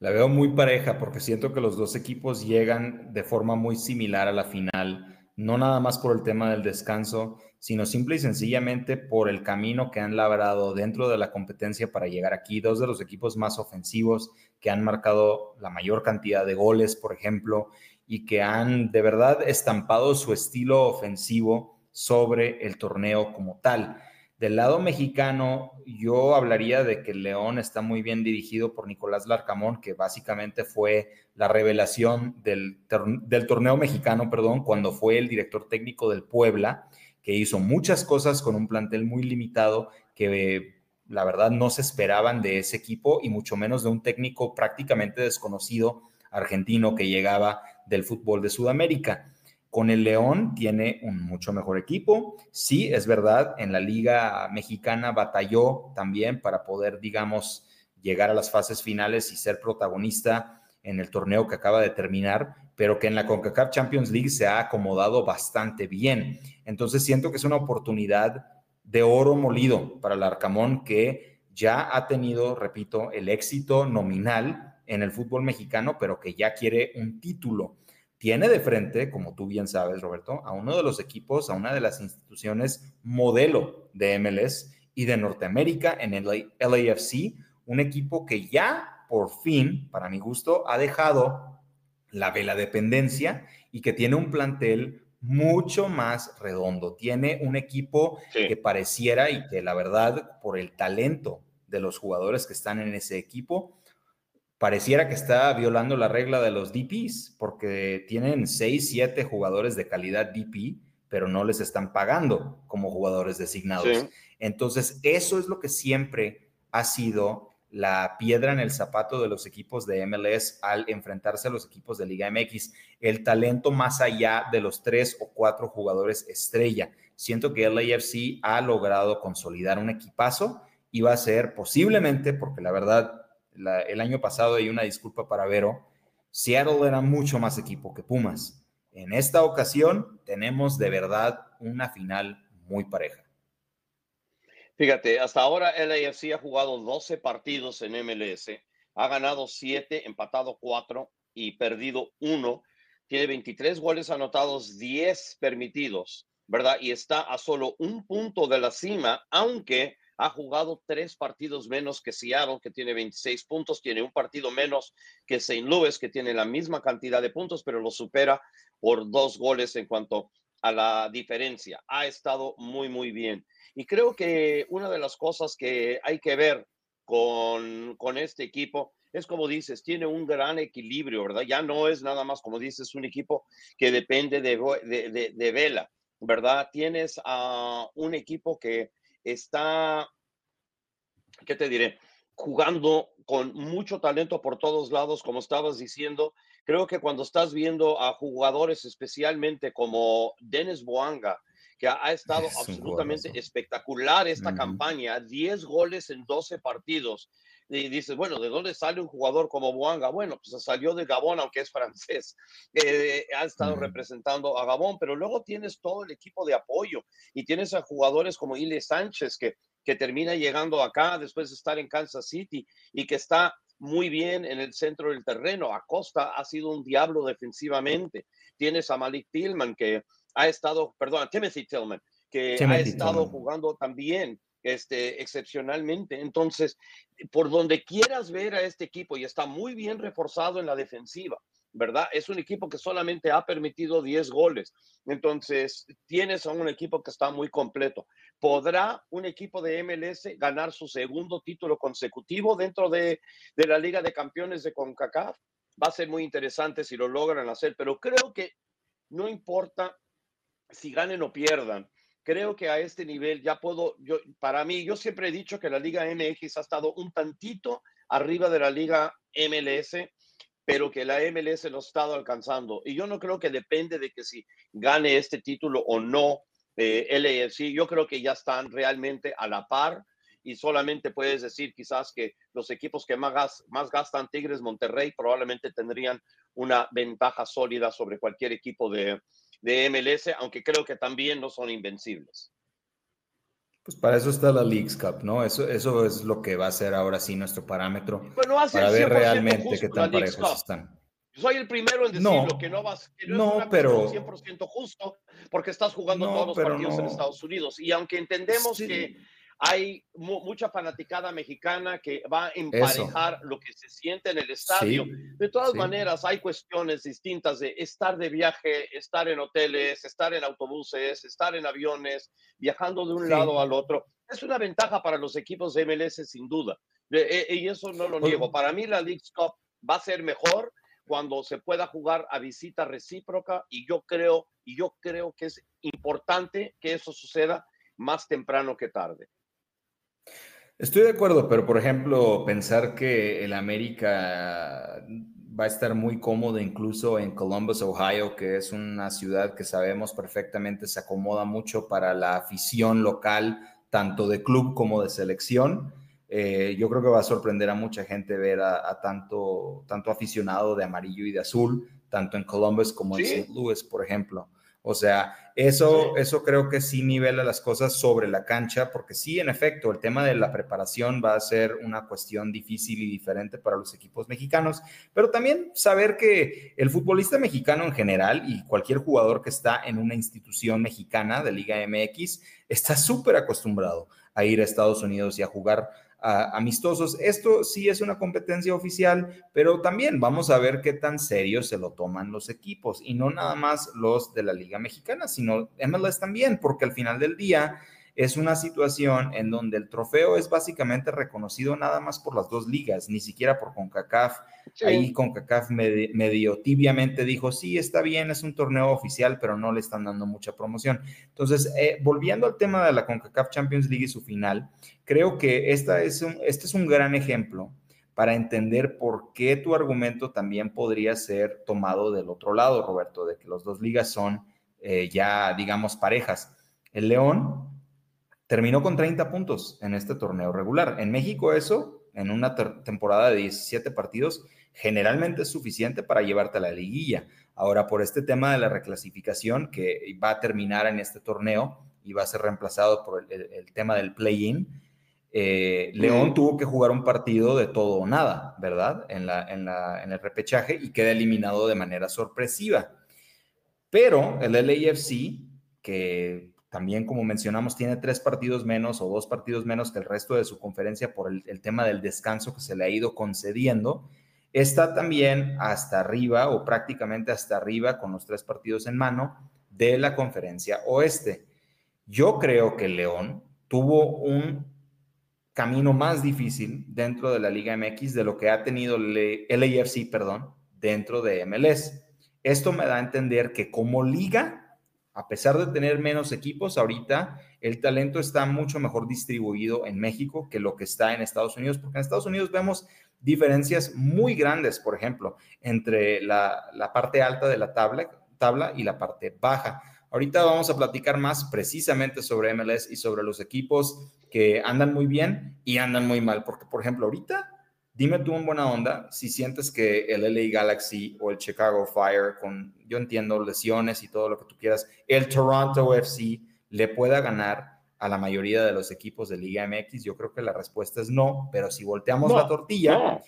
La veo muy pareja porque siento que los dos equipos llegan de forma muy similar a la final no nada más por el tema del descanso, sino simple y sencillamente por el camino que han labrado dentro de la competencia para llegar aquí. Dos de los equipos más ofensivos que han marcado la mayor cantidad de goles, por ejemplo, y que han de verdad estampado su estilo ofensivo sobre el torneo como tal. Del lado mexicano, yo hablaría de que León está muy bien dirigido por Nicolás Larcamón, que básicamente fue la revelación del, del torneo mexicano, perdón, cuando fue el director técnico del Puebla que hizo muchas cosas con un plantel muy limitado que la verdad no se esperaban de ese equipo y mucho menos de un técnico prácticamente desconocido argentino que llegaba del fútbol de Sudamérica. Con el León tiene un mucho mejor equipo. Sí, es verdad, en la liga mexicana batalló también para poder, digamos, llegar a las fases finales y ser protagonista en el torneo que acaba de terminar, pero que en la CONCACAF Champions League se ha acomodado bastante bien. Entonces siento que es una oportunidad de oro molido para el Arcamón que ya ha tenido, repito, el éxito nominal en el fútbol mexicano, pero que ya quiere un título. Tiene de frente, como tú bien sabes, Roberto, a uno de los equipos, a una de las instituciones modelo de MLS y de Norteamérica en el LAFC, un equipo que ya por fin, para mi gusto, ha dejado la vela dependencia y que tiene un plantel mucho más redondo. Tiene un equipo que pareciera y que la verdad, por el talento de los jugadores que están en ese equipo, pareciera que está violando la regla de los DPs, porque tienen 6, 7 jugadores de calidad DP, pero no les están pagando como jugadores designados. Entonces, eso es lo que siempre ha sido la piedra en el zapato de los equipos de MLS al enfrentarse a los equipos de Liga MX, el talento más allá de los tres o cuatro jugadores estrella. Siento que LAFC ha logrado consolidar un equipazo y va a ser posiblemente, porque la verdad, el año pasado, hay una disculpa para Vero, Seattle era mucho más equipo que Pumas. En esta ocasión tenemos de verdad una final muy pareja. Fíjate, hasta ahora LAFC ha jugado 12 partidos en MLS, ha ganado 7, empatado 4 y perdido 1. Tiene 23 goles anotados, 10 permitidos, ¿verdad? Y está a solo un punto de la cima, aunque ha jugado tres partidos menos que Seattle, que tiene 26 puntos, tiene un partido menos que St. Louis, que tiene la misma cantidad de puntos, pero lo supera por dos goles en cuanto a la diferencia. Ha estado muy, muy bien. Y creo que una de las cosas que hay que ver con, con este equipo es como dices, tiene un gran equilibrio, ¿verdad? Ya no es nada más, como dices, un equipo que depende de, de, de, Vela, ¿verdad? Tienes a un equipo que está, ¿qué te diré? Jugando con mucho talento por todos lados, como estabas diciendo. Creo que cuando estás viendo a jugadores especialmente como Dennis Boanga, que ha, estado absolutamente espectacular esta campaña, 10 goles en 12 partidos. Y dices, bueno, ¿de dónde sale un jugador como Boanga? Bueno, pues salió de Gabón, aunque es francés. [laughs] Eh, ha estado representando a Gabón, pero luego tienes todo el equipo de apoyo y tienes a jugadores como Ile Sánchez, que, que termina llegando acá después de estar en Kansas City y que está muy bien en el centro del terreno. Acosta ha sido un diablo defensivamente. Tienes a Malik Tillman, que ha estado, perdón, Timothy Tillman, que ha estado jugando también este, excepcionalmente. Entonces, por donde quieras ver a este equipo y está muy bien reforzado en la defensiva, ¿verdad? Es un equipo que solamente ha permitido 10 goles. Entonces, tienes a un equipo que está muy completo. ¿Podrá un equipo de MLS ganar su segundo título consecutivo dentro de, de la Liga de Campeones de CONCACAF? Va a ser muy interesante si lo logran hacer, pero creo que no importa si ganen o pierdan. Creo que a este nivel ya puedo, yo, para mí, yo siempre he dicho que la Liga MX ha estado un tantito arriba de la Liga MLS, pero que la MLS lo ha estado alcanzando. Y yo no creo que depende de que si gane este título o no eh, LAFC, yo creo que ya están realmente a la par y solamente puedes decir quizás que los equipos que más, más gastan, Tigres, Monterrey, probablemente tendrían una ventaja sólida sobre cualquier equipo de, de MLS, aunque creo que también no son invencibles. Pues para eso está la Leagues Cup, ¿no? Eso, eso es lo que va a ser ahora sí nuestro parámetro para ver realmente qué tan parejos están. Soy el primero en decirlo, que no vas, que no, es pero 100% justo, porque estás jugando todos los partidos en Estados Unidos. Y aunque entendemos que hay mucha fanaticada mexicana que va a emparejar lo que se siente en el estadio. de todas maneras, hay cuestiones distintas de estar de viaje, estar en hoteles, estar en autobuses, estar en aviones, viajando de un lado al otro. Es una ventaja para los equipos de MLS, sin duda. E, y eso no lo niego. Para mí, la League Cup va a ser mejor cuando se pueda jugar a visita recíproca y yo creo y yo creo que es importante que eso suceda más temprano que tarde. Estoy de acuerdo, pero por ejemplo, pensar que el América va a estar muy cómodo incluso en Columbus, Ohio, que es una ciudad que sabemos perfectamente se acomoda mucho para la afición local, tanto de club como de selección. Eh, yo creo que va a sorprender a mucha gente ver a, tanto, tanto aficionado de amarillo y de azul, tanto en Columbus como en St. Louis, por ejemplo. O sea, eso, eso creo que sí nivela las cosas sobre la cancha, porque sí, en efecto, el tema de la preparación va a ser una cuestión difícil y diferente para los equipos mexicanos, pero también saber que el futbolista mexicano en general y cualquier jugador que está en una institución mexicana de Liga MX está súper acostumbrado a ir a Estados Unidos y a jugar amistosos. Esto sí es una competencia oficial, pero también vamos a ver qué tan serio se lo toman los equipos y no nada más los de la Liga Mexicana, sino MLS también, porque al final del día es una situación en donde el trofeo es básicamente reconocido nada más por las dos ligas, ni siquiera por CONCACAF. Ahí CONCACAF medio, tibiamente dijo, sí, está bien, es un torneo oficial, pero no le están dando mucha promoción. Entonces, eh, volviendo al tema de la CONCACAF Champions League y su final, creo que esta es un, este es un gran ejemplo para entender por qué tu argumento también podría ser tomado del otro lado, Roberto, de que las dos ligas son eh, ya, digamos, parejas. El León terminó con 30 puntos en este torneo regular. En México eso, en una temporada de 17 partidos, generalmente es suficiente para llevarte a la liguilla. Ahora, por este tema de la reclasificación que va a terminar en este torneo y va a ser reemplazado por el, tema del play-in, eh, León tuvo que jugar un partido de todo o nada, ¿verdad? En, la, en, la, en el repechaje y queda eliminado de manera sorpresiva. Pero el LAFC, que también, como mencionamos, tiene tres partidos menos o dos partidos menos que el resto de su conferencia por el, tema del descanso que se le ha ido concediendo. Está también hasta arriba o prácticamente hasta arriba con los tres partidos en mano de la conferencia oeste. Yo creo que León tuvo un camino más difícil dentro de la Liga MX de lo que ha tenido el LAFC, perdón, dentro de MLS. Esto me da a entender que como liga a pesar de tener menos equipos, ahorita el talento está mucho mejor distribuido en México que lo que está en Estados Unidos, porque en Estados Unidos vemos diferencias muy grandes, por ejemplo, entre la, parte alta de la tabla, tabla y la parte baja. Ahorita vamos a platicar más precisamente sobre MLS y sobre los equipos que andan muy bien y andan muy mal, porque por ejemplo, ahorita Dime tú en buena onda si sientes que el LA Galaxy o el Chicago Fire, con yo entiendo lesiones y todo lo que tú quieras, el Toronto FC le pueda ganar a la mayoría de los equipos de Liga MX. Yo creo que la respuesta es no, pero si volteamos la tortilla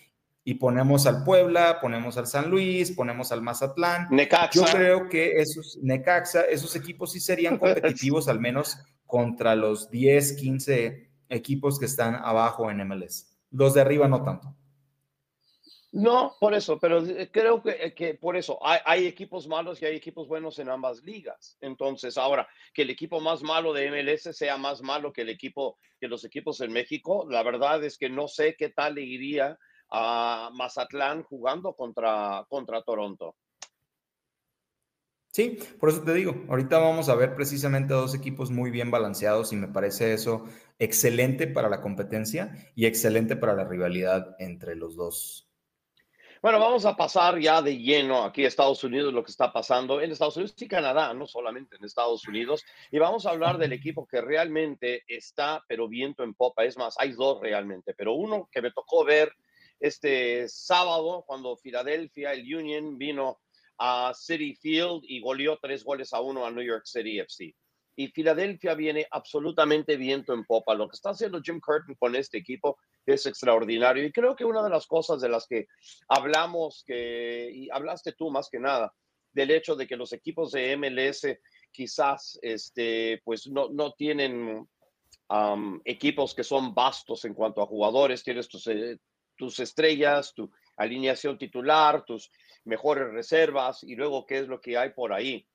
y ponemos al Puebla, ponemos al San Luis, ponemos al Mazatlán, yo creo que esos Necaxa, esos equipos sí serían [laughs] competitivos al menos contra los 10, 15 equipos que están abajo en MLS. Los de arriba no tanto. No, por eso, pero eh, creo que, eh, que por eso hay, equipos malos y hay equipos buenos en ambas ligas. Entonces, ahora que el equipo más malo de MLS sea más malo que el equipo que los equipos en México, la verdad es que no sé qué tal le iría a Mazatlán jugando contra, contra Toronto. Sí, por eso te digo, ahorita vamos a ver precisamente dos equipos muy bien balanceados y me parece eso excelente para la competencia y excelente para la rivalidad entre los dos. Bueno, vamos a pasar ya de lleno aquí a Estados Unidos, lo que está pasando en Estados Unidos y Canadá, no solamente en Estados Unidos. Y vamos a hablar del equipo que realmente está, pero viento en popa. Es más, hay dos realmente, pero uno que me tocó ver este sábado cuando Filadelfia, el Union, vino a City Field y goleó tres goles a uno a New York City FC. Y Filadelfia viene absolutamente viento en popa. Lo que está haciendo Jim Curtin con este equipo es extraordinario. Y creo que una de las cosas de las que hablamos, que, y hablaste tú más que nada, del hecho de que los equipos de MLS quizás este, pues no, no tienen equipos que son vastos en cuanto a jugadores, tienes tus, eh, tus estrellas, tu alineación titular, tus mejores reservas y luego qué es lo que hay por ahí.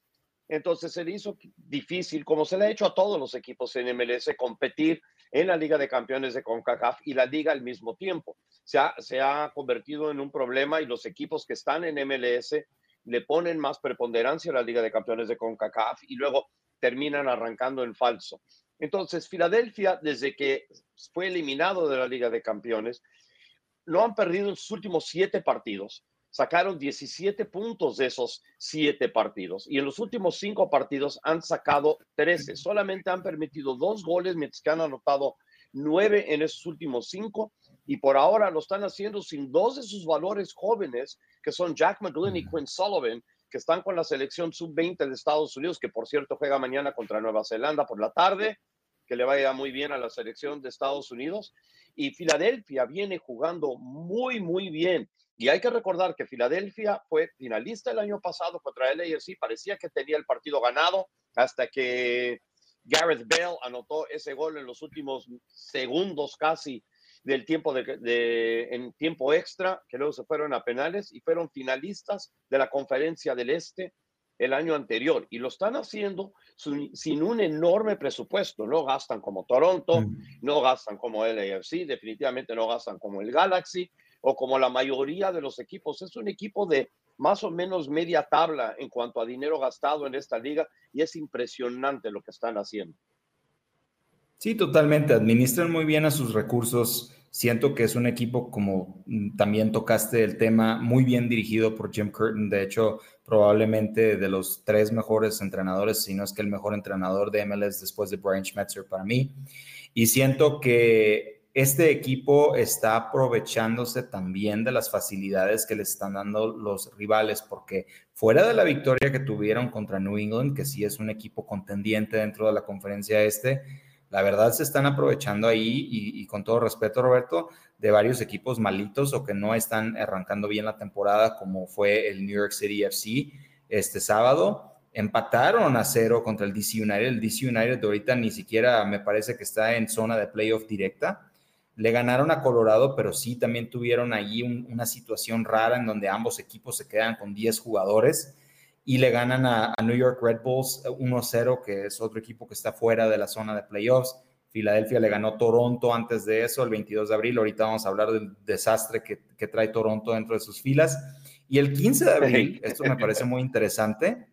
Entonces se le hizo difícil, como se le ha hecho a todos los equipos en MLS, competir en la Liga de Campeones de CONCACAF y la Liga al mismo tiempo. Se ha, convertido en un problema y los equipos que están en MLS le ponen más preponderancia a la Liga de Campeones de CONCACAF y luego terminan arrancando en falso. Entonces, Filadelfia, desde que fue eliminado de la Liga de Campeones, no han perdido en sus últimos siete partidos. Sacaron 17 puntos de esos siete partidos y en los últimos cinco partidos han sacado 13. Solamente han permitido dos goles, mientras que han anotado nueve en esos últimos cinco y por ahora lo están haciendo sin dos de sus valores jóvenes, que son Jack McGlynn y Quinn Sullivan, que están con la selección sub-20 de Estados Unidos, que por cierto juega mañana contra Nueva Zelanda por la tarde, que le vaya muy bien a la selección de Estados Unidos. Y Filadelfia viene jugando muy, muy bien. Y hay que recordar que Filadelfia fue finalista el año pasado contra el AFC, parecía que tenía el partido ganado hasta que Gareth Bell anotó ese gol en los últimos segundos casi del tiempo de, en tiempo extra, que luego se fueron a penales y fueron finalistas de la conferencia del Este el año anterior. Y lo están haciendo sin un enorme presupuesto. No gastan como Toronto, no gastan como el AFC, definitivamente no gastan como el Galaxy o como la mayoría de los equipos. Es un equipo de más o menos media tabla en cuanto a dinero gastado en esta liga y es impresionante lo que están haciendo. Sí, totalmente. Administran muy bien a sus recursos Siento que es un equipo, como mm, también tocaste el tema, muy bien dirigido por Jim Curtin. De hecho, probablemente de los tres mejores entrenadores, si no es que el mejor entrenador de MLS después de Brian Schmetzer para mí. Y siento que este equipo está aprovechándose también de las facilidades que le están dando los rivales, porque fuera de la victoria que tuvieron contra New England, que sí es un equipo contendiente dentro de la conferencia este, la verdad se están aprovechando ahí y, con todo respeto, Roberto, de varios equipos malitos o que no están arrancando bien la temporada, como fue el New York City FC este sábado. Empataron a cero contra el DC United. El DC United ahorita ni siquiera me parece que está en zona de playoff directa. Le ganaron a Colorado, pero sí también tuvieron allí una situación rara en donde ambos equipos se quedan con 10 jugadores y le ganan a, New York Red Bulls 1-0, que es otro equipo que está fuera de la zona de playoffs. Filadelfia le ganó Toronto antes de eso, el 22 de abril. Ahorita vamos a hablar del desastre que, que trae Toronto dentro de sus filas. Y el 15 de abril, esto me parece muy interesante,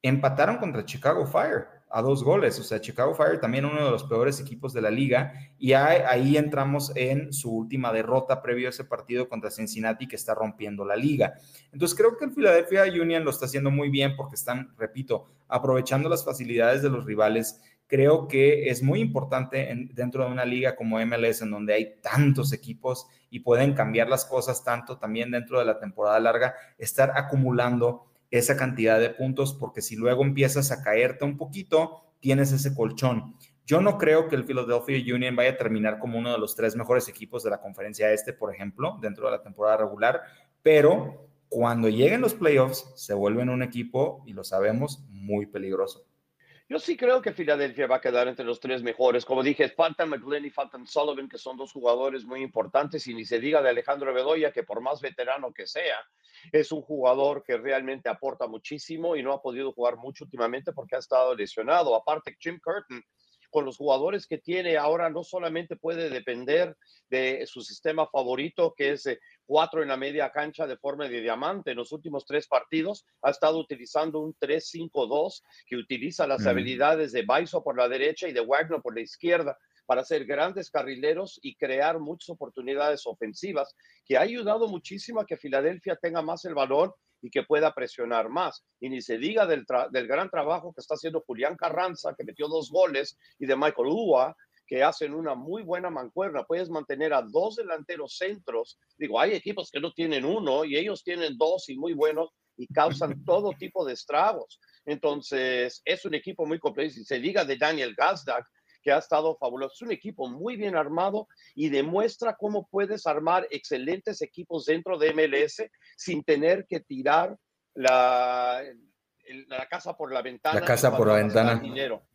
empataron contra Chicago Fire a dos goles. O sea, Chicago Fire también uno de los peores equipos de la liga. Y ahí, entramos en su última derrota previo a ese partido contra Cincinnati que está rompiendo la liga. Entonces creo que el Philadelphia Union lo está haciendo muy bien porque están, repito, aprovechando las facilidades de los rivales. Creo que es muy importante dentro de una liga como MLS en donde hay tantos equipos y pueden cambiar las cosas tanto también dentro de la temporada larga, estar acumulando esa cantidad de puntos, porque si luego empiezas a caerte un poquito, tienes ese colchón. Yo no creo que el Philadelphia Union vaya a terminar como uno de los tres mejores equipos de la conferencia este, por ejemplo, dentro de la temporada regular, pero cuando lleguen los playoffs se vuelven un equipo, y lo sabemos, muy peligroso. Yo sí creo que Filadelfia va a quedar entre los tres mejores. Como dije, faltan McGlenn y faltan Sullivan, que son dos jugadores muy importantes, y ni se diga de Alejandro Bedoya, que por más veterano que sea, es un jugador que realmente aporta muchísimo y no ha podido jugar mucho últimamente porque ha estado lesionado. Aparte, Jim Curtin con los jugadores que tiene ahora no solamente puede depender de su sistema favorito, que es eh, cuatro en la media cancha de forma de diamante. En los últimos tres partidos ha estado utilizando un 3-5-2 que utiliza las habilidades de Baiso por la derecha y de Wagner por la izquierda para ser grandes carrileros y crear muchas oportunidades ofensivas, que ha ayudado muchísimo a que Filadelfia tenga más el valor y que pueda presionar más. Y ni se diga del, gran trabajo que está haciendo Julián Carranza, que metió dos goles, y de Michael Ua, que hacen una muy buena mancuerna. Puedes mantener a dos delanteros centros. Digo, hay equipos que no tienen uno y ellos tienen dos y muy buenos y causan [laughs] todo tipo de estragos. Entonces, es un equipo muy complejo. Si se diga de Daniel Gazdak, que ha estado fabuloso. Es un equipo muy bien armado y demuestra cómo puedes armar excelentes equipos dentro de MLS sin tener que tirar la, la casa por la ventana. La casa por la ventana. Dinero.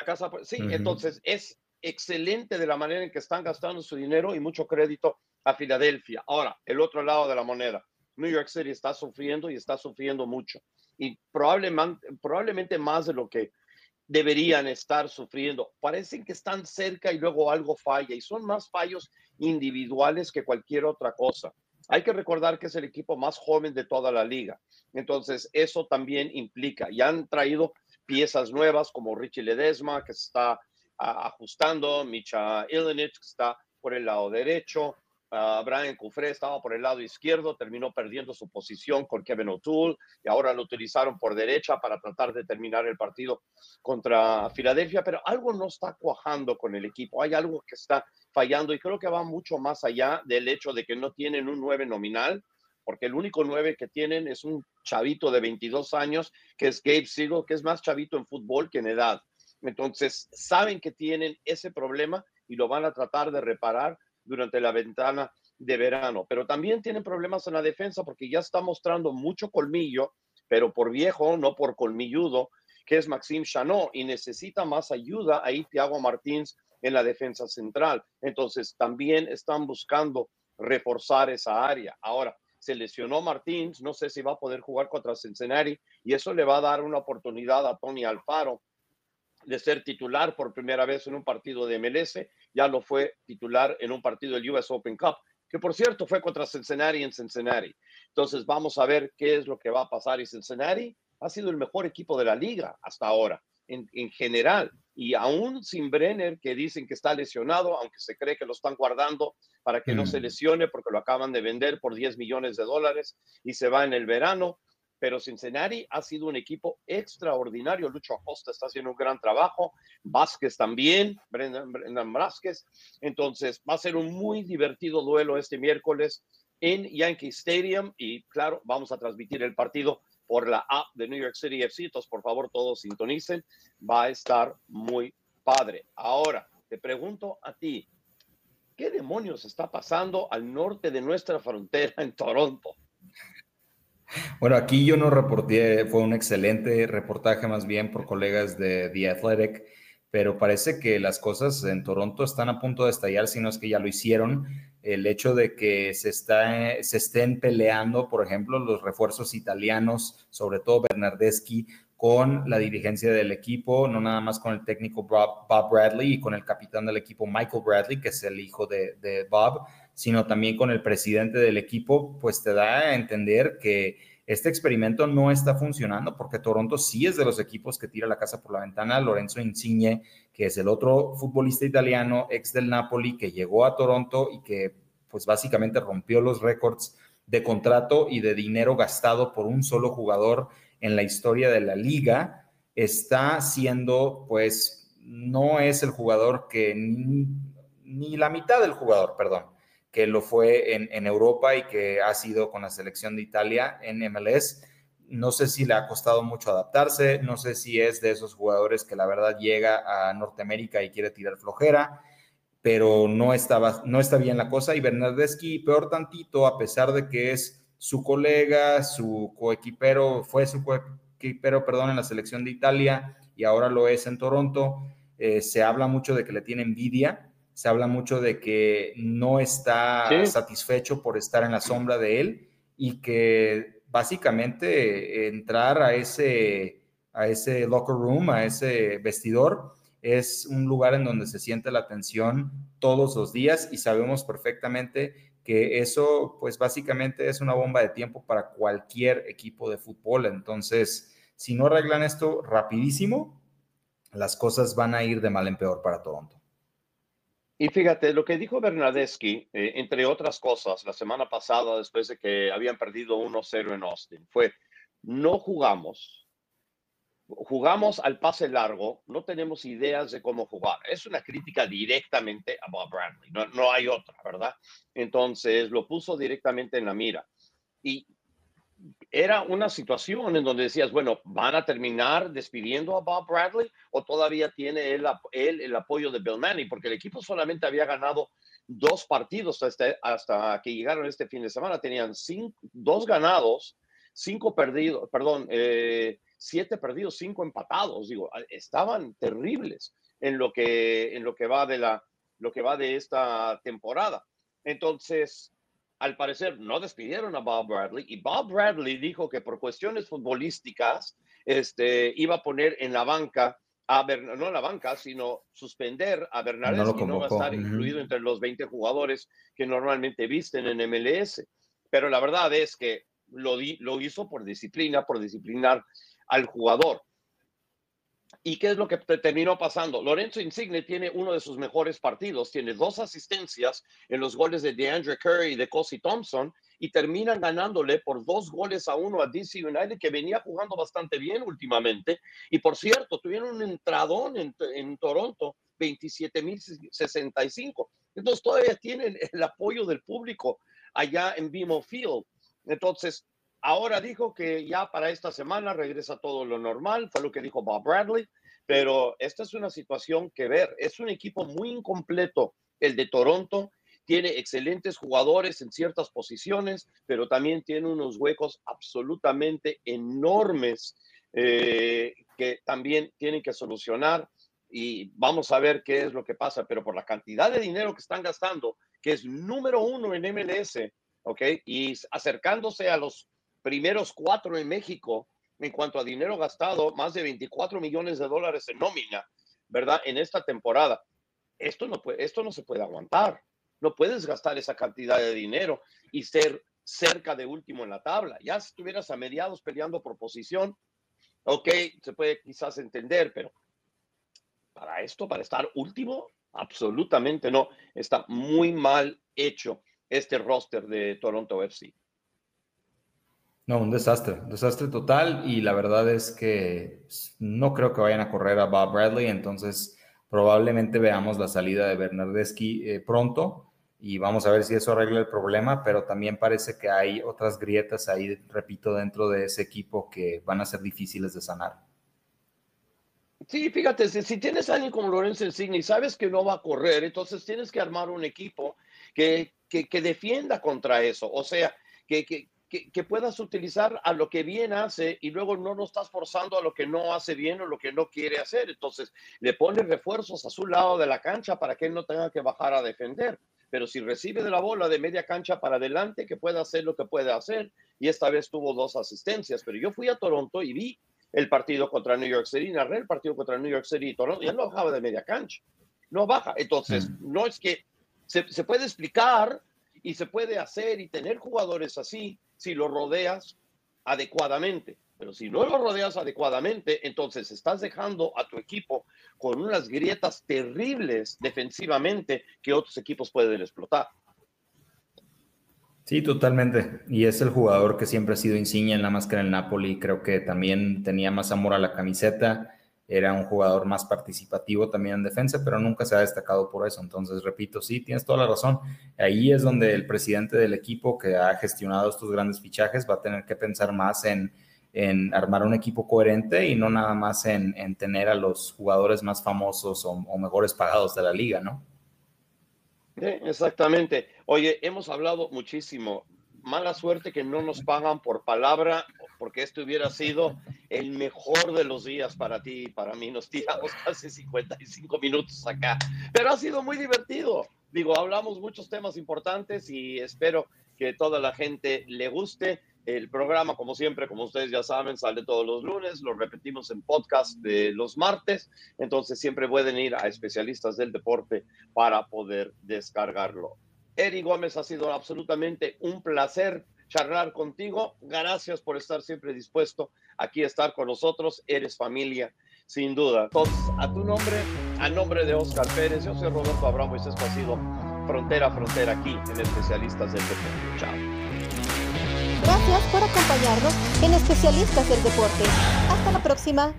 La casa sí, entonces es excelente de la manera en que están gastando su dinero y mucho crédito a Filadelfia. Ahora, el otro lado de la moneda. New York City está sufriendo y está sufriendo mucho. Y probablemente, probablemente más de lo que deberían estar sufriendo. Parecen que están cerca y luego algo falla y son más fallos individuales que cualquier otra cosa. Hay que recordar que es el equipo más joven de toda la liga. Entonces, eso también implica. Y han traído piezas nuevas como Richie Ledesma, que está ajustando, Micha Ilinich, que está por el lado derecho, Brian Cufré estaba por el lado izquierdo, terminó perdiendo su posición con Kevin O'Toole y ahora lo utilizaron por derecha para tratar de terminar el partido contra Filadelfia, pero algo no está cuajando con el equipo, hay algo que está fallando y creo que va mucho más allá del hecho de que no tienen un 9 nominal, porque el único 9 que tienen es un chavito de 22 años, que es Gabe Siegel, que es más chavito en fútbol que en edad. Entonces, saben que tienen ese problema y lo van a tratar de reparar durante la ventana de verano. Pero también tienen problemas en la defensa porque ya está mostrando mucho colmillo, pero por viejo, no por colmilludo, que es Maxime Chanot y necesita más ayuda ahí Thiago Martins en la defensa central. Entonces también están buscando reforzar esa área. Ahora, se lesionó Martins, no sé si va a poder jugar contra Cincinnati y eso le va a dar una oportunidad a Tony Alfaro de ser titular por primera vez en un partido de MLS, ya lo fue titular en un partido del US Open Cup, que por cierto fue contra Cincinnati en Cincinnati. Entonces vamos a ver qué es lo que va a pasar y Cincinnati ha sido el mejor equipo de la liga hasta ahora, en, en general. Y aún sin Brenner, que dicen que está lesionado, aunque se cree que lo están guardando para que no se mm. lesione porque lo acaban de vender por 10 millones de dólares y se va en el verano pero Cincinnati ha sido un equipo extraordinario. Lucho Acosta está haciendo un gran trabajo, Vázquez también, Brendan, Vázquez. Entonces va a ser un muy divertido duelo este miércoles en Yankee Stadium y claro, vamos a transmitir el partido por la app de New York City FC. Por favor, todos sintonicen. Va a estar muy padre. Ahora, te pregunto a ti, ¿qué demonios está pasando al norte de nuestra frontera en Toronto? Bueno, aquí yo no reporté, fue un excelente reportaje más bien por colegas de The Athletic, pero parece que las cosas en Toronto están a punto de estallar, si no es que ya lo hicieron. El hecho de que se, está, se estén peleando, por ejemplo, los refuerzos italianos, sobre todo Bernardeschi, con la dirigencia del equipo, no nada más con el técnico Bob, Bradley y con el capitán del equipo Michael Bradley, que es el hijo de, de Bob sino también con el presidente del equipo, pues te da a entender que este experimento no está funcionando porque Toronto sí es de los equipos que tira la casa por la ventana. Lorenzo Insigne, que es el otro futbolista italiano, ex del Napoli, que llegó a Toronto y que pues básicamente rompió los récords de contrato y de dinero gastado por un solo jugador en la historia de la liga, está siendo pues no es el jugador que ni, ni la mitad del jugador, perdón, que lo fue en, Europa y que ha sido con la selección de Italia en MLS. No sé si le ha costado mucho adaptarse, no sé si es de esos jugadores que la verdad llega a Norteamérica y quiere tirar flojera, pero no, estaba, no está bien la cosa. Y Bernardeschi, peor tantito, a pesar de que es su colega, su coequipero, fue su coequipero, perdón, en la selección de Italia y ahora lo es en Toronto, eh, se habla mucho de que le tiene envidia se habla mucho de que no está satisfecho por estar en la sombra de él y que básicamente entrar a ese, a ese locker room, a ese vestidor, es un lugar en donde se siente la tensión todos los días y sabemos perfectamente que eso pues básicamente es una bomba de tiempo para cualquier equipo de fútbol. Entonces, si no arreglan esto rapidísimo, las cosas van a ir de mal en peor para Toronto. Y fíjate, lo que dijo Bernadeschi, eh, entre otras cosas, la semana pasada, después de que habían perdido 1-0 en Austin, fue, no jugamos, jugamos al pase largo, no tenemos ideas de cómo jugar. Es una crítica directamente a Bob Bradley, no, no hay otra, ¿verdad? Entonces lo puso directamente en la mira. Y era una situación en donde decías, bueno, ¿van a terminar despidiendo a Bob Bradley o todavía tiene él, el apoyo de Bill Manning? Porque el equipo solamente había ganado dos partidos hasta, hasta que llegaron este fin de semana. Tenían cinco, dos ganados, cinco perdidos, perdón, eh, siete perdidos, cinco empatados. Digo, estaban terribles en lo que, en lo que va de la, lo que va de esta temporada. Entonces, al parecer no despidieron a Bob Bradley y Bob Bradley dijo que por cuestiones futbolísticas este, iba a poner en la banca a no en la banca, sino suspender a Bernardes no no va a estar incluido entre los 20 jugadores que normalmente visten en MLS. Pero la verdad es que lo, lo hizo por disciplina, por disciplinar al jugador. ¿Y qué es lo que terminó pasando? Lorenzo Insigne tiene uno de sus mejores partidos, tiene dos asistencias en los goles de DeAndre Curry y de Cosi Thompson y terminan ganándole por dos goles a uno a DC United, que venía jugando bastante bien últimamente. Y por cierto, tuvieron un entradón en, en Toronto, 27.065. Entonces todavía tienen el apoyo del público allá en BMO Field. Entonces, Ahora dijo que ya para esta semana regresa todo lo normal, fue lo que dijo Bob Bradley, pero esta es una situación que ver. Es un equipo muy incompleto el de Toronto, tiene excelentes jugadores en ciertas posiciones, pero también tiene unos huecos absolutamente enormes eh, que también tienen que solucionar y vamos a ver qué es lo que pasa, pero por la cantidad de dinero que están gastando, que es número uno en MLS, ¿ok? Y acercándose a los primeros cuatro en México en cuanto a dinero gastado, más de 24 millones de dólares en nómina, ¿verdad? En esta temporada. Esto no, esto no se puede aguantar. No puedes gastar esa cantidad de dinero y ser cerca de último en la tabla. Ya si estuvieras a mediados peleando por posición, ok, se puede quizás entender, pero para esto, para estar último, absolutamente no. Está muy mal hecho este roster de Toronto FC. No, un desastre, desastre total. Y la verdad es que no creo que vayan a correr a Bob Bradley, entonces probablemente veamos la salida de Bernardeschi eh, pronto. Y vamos a ver si eso arregla el problema, pero también parece que hay otras grietas ahí, repito, dentro de ese equipo que van a ser difíciles de sanar. Sí, fíjate, si, tienes a alguien como Lorenzo Insigne y sabes que no va a correr, entonces tienes que armar un equipo que, que, que defienda contra eso, o sea, que, que, que, puedas utilizar a lo que bien hace y luego no lo estás forzando a lo que no hace bien o lo que no quiere hacer. Entonces, le pones refuerzos a su lado de la cancha para que él no tenga que bajar a defender. Pero si recibe de la bola de media cancha para adelante, que pueda hacer lo que puede hacer. Y esta vez tuvo dos asistencias. Pero yo fui a Toronto y vi el partido contra New York City, narré el partido contra New York City y Toronto, ya no bajaba de media cancha. No baja. Entonces, mm. no es que se, se puede explicar y se puede hacer y tener jugadores así, si lo rodeas adecuadamente. Pero si no lo rodeas adecuadamente, entonces estás dejando a tu equipo con unas grietas terribles defensivamente que otros equipos pueden explotar. Sí, totalmente. Y es el jugador que siempre ha sido insignia en la máscara del Napoli. Creo que también tenía más amor a la camiseta era un jugador más participativo también en defensa, pero nunca se ha destacado por eso. Entonces, repito, sí, tienes toda la razón. Ahí es donde el presidente del equipo que ha gestionado estos grandes fichajes va a tener que pensar más en, armar un equipo coherente y no nada más en, tener a los jugadores más famosos o, mejores pagados de la liga, ¿no? exactamente. Oye, hemos hablado muchísimo mala suerte que no nos pagan por palabra, porque este hubiera sido el mejor de los días para ti y para mí. Nos tiramos [laughs] casi 55 minutos acá, pero ha sido muy divertido. Digo, hablamos muchos temas importantes y espero que toda la gente le guste. El programa, como siempre, como ustedes ya saben, sale todos los lunes, lo repetimos en podcast de los martes, entonces siempre pueden ir a especialistas del deporte para poder descargarlo. Eri Gómez, ha sido absolutamente un placer charlar contigo. Gracias por estar siempre dispuesto aquí a estar con nosotros. Eres familia, sin duda. Entonces, a tu nombre, a nombre de Oscar Pérez, yo soy Roberto Abramo y esto ha sido Frontera a Frontera aquí en Especialistas del Deporte. Chao. Gracias por acompañarnos en Especialistas del Deporte. Hasta la próxima.